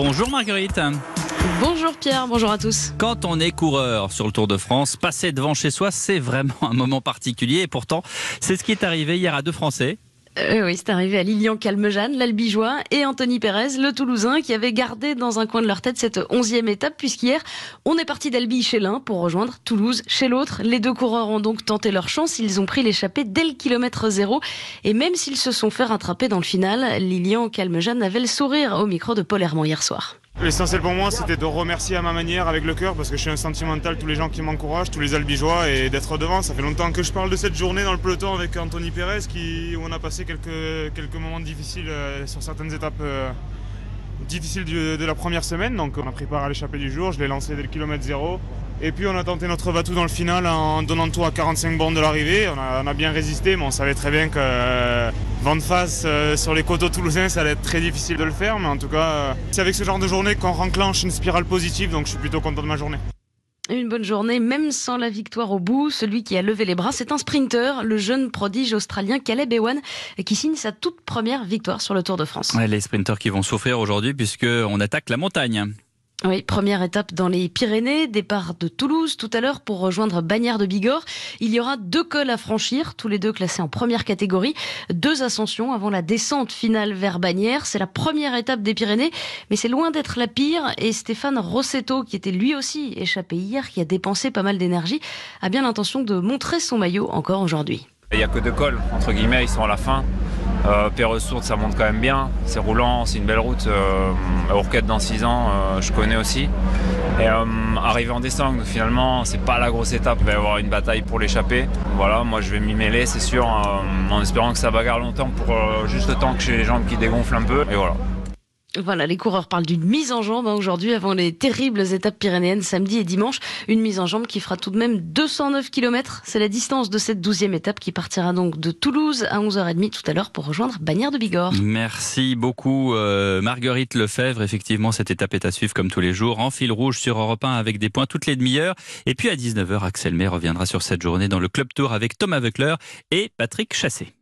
Bonjour Marguerite. Bonjour Pierre, bonjour à tous. Quand on est coureur sur le Tour de France, passer devant chez soi, c'est vraiment un moment particulier. Et pourtant, c'est ce qui est arrivé hier à deux Français. Euh, oui, c'est arrivé à Lilian Calmejane, l'Albigeois, et Anthony Pérez, le Toulousain, qui avait gardé dans un coin de leur tête cette onzième étape, puisqu'hier, on est parti d'Albi chez l'un pour rejoindre Toulouse chez l'autre. Les deux coureurs ont donc tenté leur chance, ils ont pris l'échappée dès le kilomètre zéro, et même s'ils se sont fait rattraper dans le final, Lilian Calmejane avait le sourire au micro de Paul hier soir. L'essentiel pour moi, c'était de remercier à ma manière, avec le cœur, parce que je suis un sentimental, tous les gens qui m'encouragent, tous les albigeois, et d'être devant. Ça fait longtemps que je parle de cette journée dans le peloton avec Anthony Pérez, qui, où on a passé quelques, quelques moments difficiles euh, sur certaines étapes euh, difficiles de, la première semaine. Donc on a pris part à l'échappée du jour, je l'ai lancé dès le kilomètre zéro. Et puis on a tenté notre va-tout dans le final en donnant tout à 45 bornes de l'arrivée. On a, bien résisté, mais on savait très bien que vent de face euh, sur les coteaux toulousains, ça allait être très difficile de le faire. Mais en tout cas, euh, c'est avec ce genre de journée qu'on renclenche une spirale positive, donc je suis plutôt content de ma journée. Une bonne journée, même sans la victoire au bout. Celui qui a levé les bras, c'est un sprinter, le jeune prodige australien Caleb Ewan, qui signe sa toute première victoire sur le Tour de France. Ouais, les sprinters qui vont souffrir aujourd'hui puisqu'on attaque la montagne. Oui, première étape dans les Pyrénées, départ de Toulouse tout à l'heure pour rejoindre Bagnères de Bigorre. Il y aura deux cols à franchir, tous les deux classés en première catégorie, deux ascensions avant la descente finale vers Bagnères. C'est la première étape des Pyrénées, mais c'est loin d'être la pire. Et Stéphane Rossetto, qui était lui aussi échappé hier, qui a dépensé pas mal d'énergie, a bien l'intention de montrer son maillot encore aujourd'hui. Il n'y a que deux cols, entre guillemets, ils sont à la fin. Euh, ça monte quand même bien. C'est roulant, c'est une belle route. Euh, dans 6 ans, euh, je connais aussi. Et euh, arriver en descente, finalement, c'est pas la grosse étape. Il va y avoir une bataille pour l'échapper. Voilà, moi je vais m'y mêler, c'est sûr, euh, en espérant que ça bagarre longtemps pour juste le temps que j'ai les jambes qui dégonflent un peu. Et voilà. Voilà, les coureurs parlent d'une mise en jambe hein, aujourd'hui avant les terribles étapes pyrénéennes samedi et dimanche. Une mise en jambe qui fera tout de même 209 km. C'est la distance de cette douzième étape qui partira donc de Toulouse à 11h30 tout à l'heure pour rejoindre Bagnères de Bigorre. Merci beaucoup euh, Marguerite Lefebvre. Effectivement, cette étape est à suivre comme tous les jours en fil rouge sur Europe 1 avec des points toutes les demi-heures. Et puis à 19h, Axel May reviendra sur cette journée dans le Club Tour avec Thomas Weckler et Patrick Chassé.